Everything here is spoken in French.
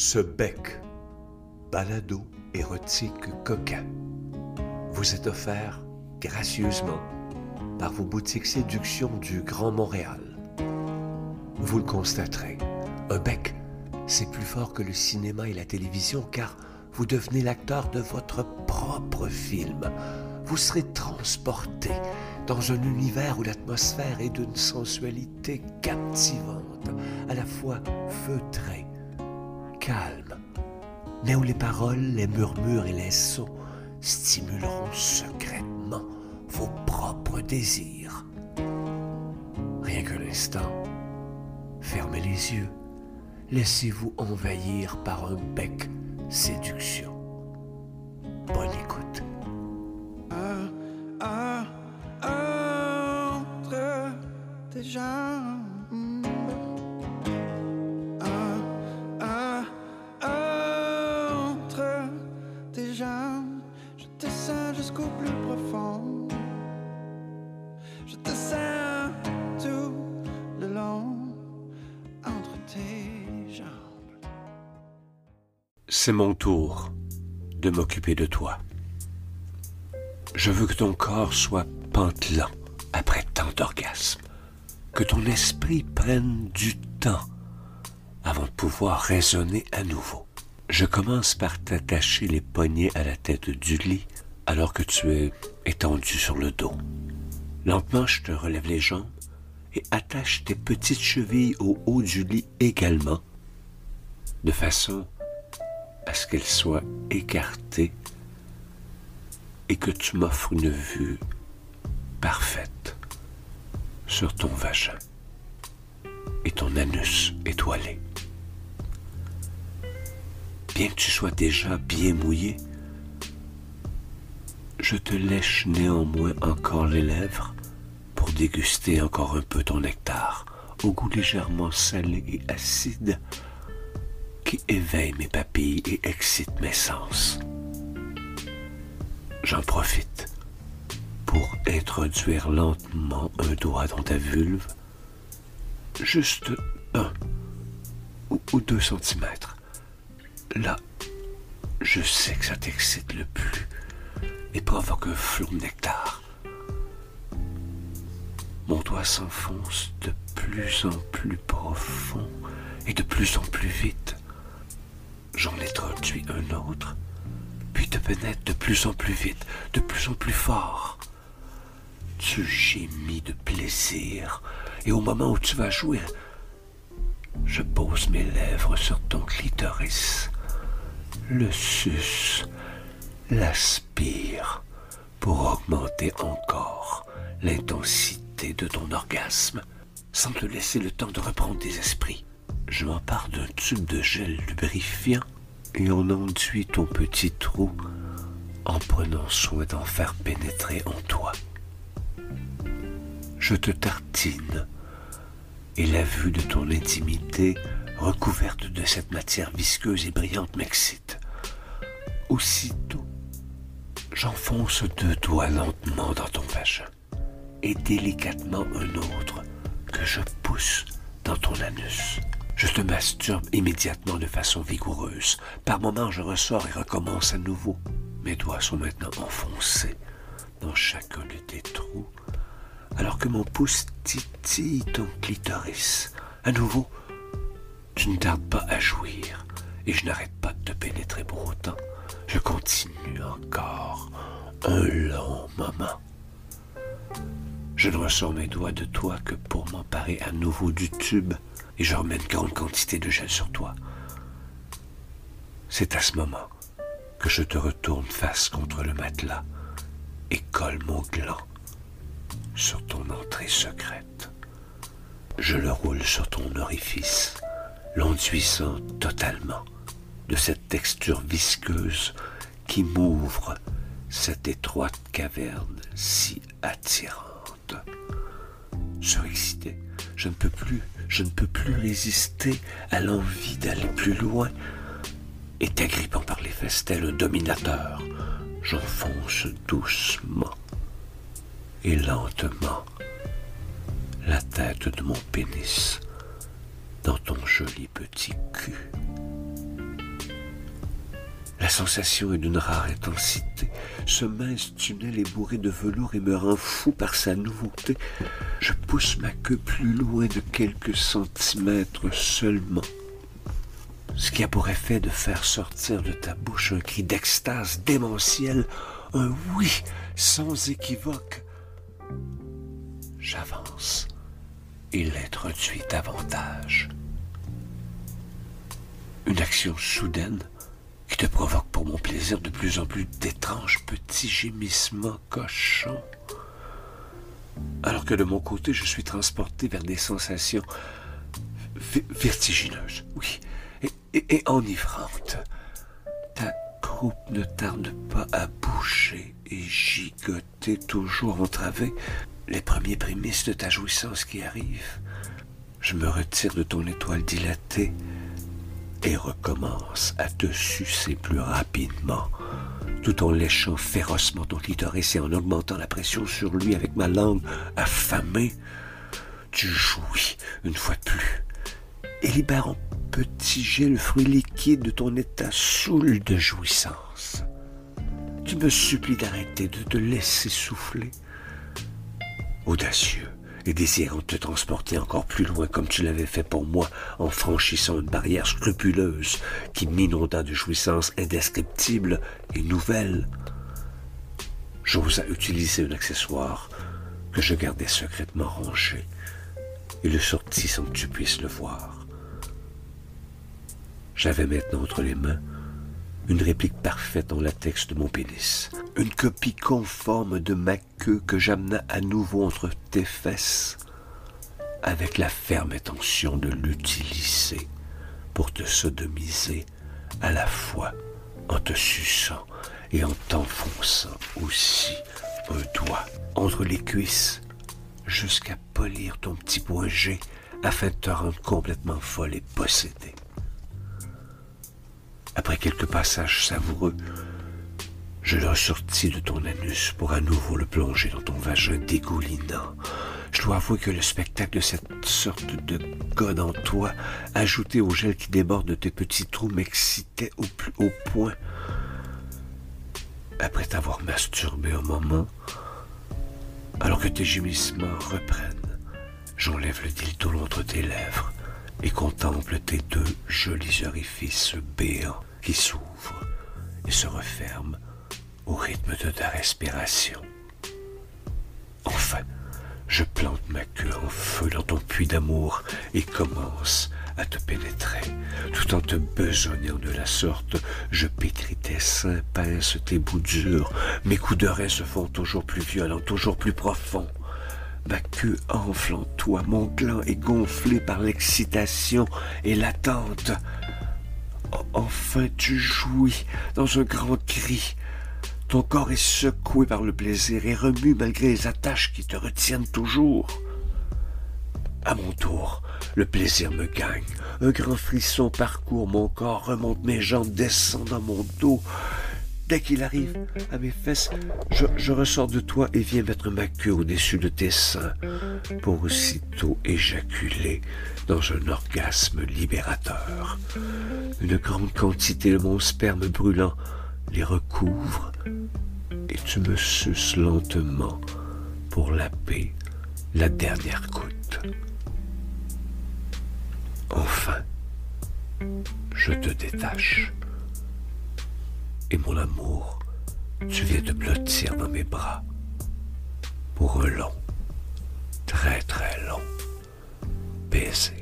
Ce bec, balado érotique coquin, vous est offert gracieusement par vos boutiques séduction du Grand Montréal. Vous le constaterez, un bec, c'est plus fort que le cinéma et la télévision car vous devenez l'acteur de votre propre film. Vous serez transporté dans un univers où l'atmosphère est d'une sensualité captivante, à la fois feutrée, mais où les paroles, les murmures et les sons stimuleront secrètement vos propres désirs. Rien qu'un instant, fermez les yeux, laissez-vous envahir par un bec séduction. Bonne écoute. Tes jambes. C'est mon tour de m'occuper de toi. Je veux que ton corps soit pantelant après tant d'orgasmes, que ton esprit prenne du temps avant de pouvoir raisonner à nouveau. Je commence par t'attacher les poignets à la tête du lit alors que tu es étendu sur le dos. Lentement, je te relève les jambes et attache tes petites chevilles au haut du lit également, de façon à ce qu'elles soient écartées et que tu m'offres une vue parfaite sur ton vagin et ton anus étoilé. Bien que tu sois déjà bien mouillé, je te lèche néanmoins encore les lèvres pour déguster encore un peu ton nectar, au goût légèrement salé et acide qui éveille mes papilles et excite mes sens. J'en profite pour introduire lentement un doigt dans ta vulve, juste un ou, deux centimètres. Là, je sais que ça t'excite le plus et provoque un flot de nectar. Mon doigt s'enfonce de plus en plus profond et de plus en plus vite. J'en introduis un autre, puis te pénètre de plus en plus vite, de plus en plus fort. Tu gémis de plaisir, et au moment où tu vas jouir, je pose mes lèvres sur ton clitoris, le suce, l'aspire pour augmenter encore l'intensité de ton orgasme, sans te laisser le temps de reprendre tes esprits. Je m'empare d'un tube de gel lubrifiant et on enduit ton petit trou en prenant soin d'en faire pénétrer en toi. Je te tartine et la vue de ton intimité recouverte de cette matière visqueuse et brillante m'excite. Aussitôt, j'enfonce deux doigts lentement dans ton vagin et délicatement un autre que je pousse dans ton anus. Je te masturbe immédiatement de façon vigoureuse. Par moments, je ressors et recommence à nouveau. Mes doigts sont maintenant enfoncés dans chacun de tes trous, alors que mon pouce titille ton clitoris. À nouveau, tu ne tardes pas à jouir, et je n'arrête pas de te pénétrer pour autant. Je continue encore un long moment. Je ne ressors mes doigts de toi que pour m'emparer à nouveau du tube et je remets une grande quantité de gel sur toi. C'est à ce moment que je te retourne face contre le matelas et colle mon gland sur ton entrée secrète. Je le roule sur ton orifice, l'enduisant totalement de cette texture visqueuse qui m'ouvre cette étroite caverne si attirante. Surexcité, je ne peux plus, je ne peux plus résister à l'envie d'aller plus loin. Et t'agrippant par les tel un dominateur, j'enfonce doucement et lentement la tête de mon pénis dans ton joli petit cul. La sensation est d'une rare intensité. Ce mince tunnel est bourré de velours et me rend fou par sa nouveauté. Je pousse ma queue plus loin de quelques centimètres seulement. Ce qui a pour effet de faire sortir de ta bouche un cri d'extase démentiel, un oui sans équivoque. J'avance et l'introduit davantage. Une action soudaine qui te provoque pour mon plaisir de plus en plus d'étranges petits gémissements cochons. Alors que de mon côté, je suis transporté vers des sensations vertigineuses, oui, et, enivrantes. Ta croupe ne tarde pas à bouger et gigoter, toujours entravé les premiers prémices de ta jouissance qui arrivent. Je me retire de ton étoile dilatée et recommence à te sucer plus rapidement, tout en léchant férocement ton clitoris et en augmentant la pression sur lui avec ma langue affamée. Tu jouis une fois de plus et libère en petits jets le fruit liquide de ton état saoul de jouissance. Tu me supplies d'arrêter de te laisser souffler. Audacieux, et désirant te transporter encore plus loin comme tu l'avais fait pour moi en franchissant une barrière scrupuleuse qui m'inonda de jouissances indescriptibles et nouvelles. J'osa utiliser un accessoire que je gardais secrètement rangé et le sortis sans que tu puisses le voir. J'avais maintenant entre les mains une réplique parfaite en latex de mon pénis, une copie conforme de ma queue que j'amena à nouveau entre tes fesses, avec la ferme intention de l'utiliser pour te sodomiser à la fois en te suçant et en t'enfonçant aussi un doigt entre les cuisses jusqu'à polir ton petit point G afin de te rendre complètement folle et possédée. Après quelques passages savoureux, je le ressortis de ton anus pour à nouveau le plonger dans ton vagin dégoulinant. Je dois avouer que le spectacle de cette sorte de code en toi, ajouté au gel qui déborde de tes petits trous, m'excitait au plus haut point. Après t'avoir masturbé un moment, alors que tes gémissements reprennent, j'enlève le dildo entre tes lèvres et contemple tes deux jolis orifices béants s'ouvre et se referme au rythme de ta respiration. Enfin, je plante ma queue en feu dans ton puits d'amour et commence à te pénétrer. Tout en te besognant de la sorte, je pétris tes seins, pince tes bouts durs. Mes coups de rein se font toujours plus violents, toujours plus profonds. Ma queue enfle en toi, mon gland est gonflé par l'excitation et l'attente. Enfin tu jouis dans un grand cri. Ton corps est secoué par le plaisir et remue malgré les attaches qui te retiennent toujours. À mon tour, le plaisir me gagne. Un grand frisson parcourt mon corps, remonte mes jambes, descend dans mon dos. Dès qu'il arrive à mes fesses, je, ressors de toi et viens mettre ma queue au-dessus de tes seins pour aussitôt éjaculer dans un orgasme libérateur. Une grande quantité de mon sperme brûlant les recouvre et tu me suces lentement pour laper la dernière goutte. Enfin, je te détache et mon amour, tu viens de blottir dans mes bras pour un long, très très long baiser.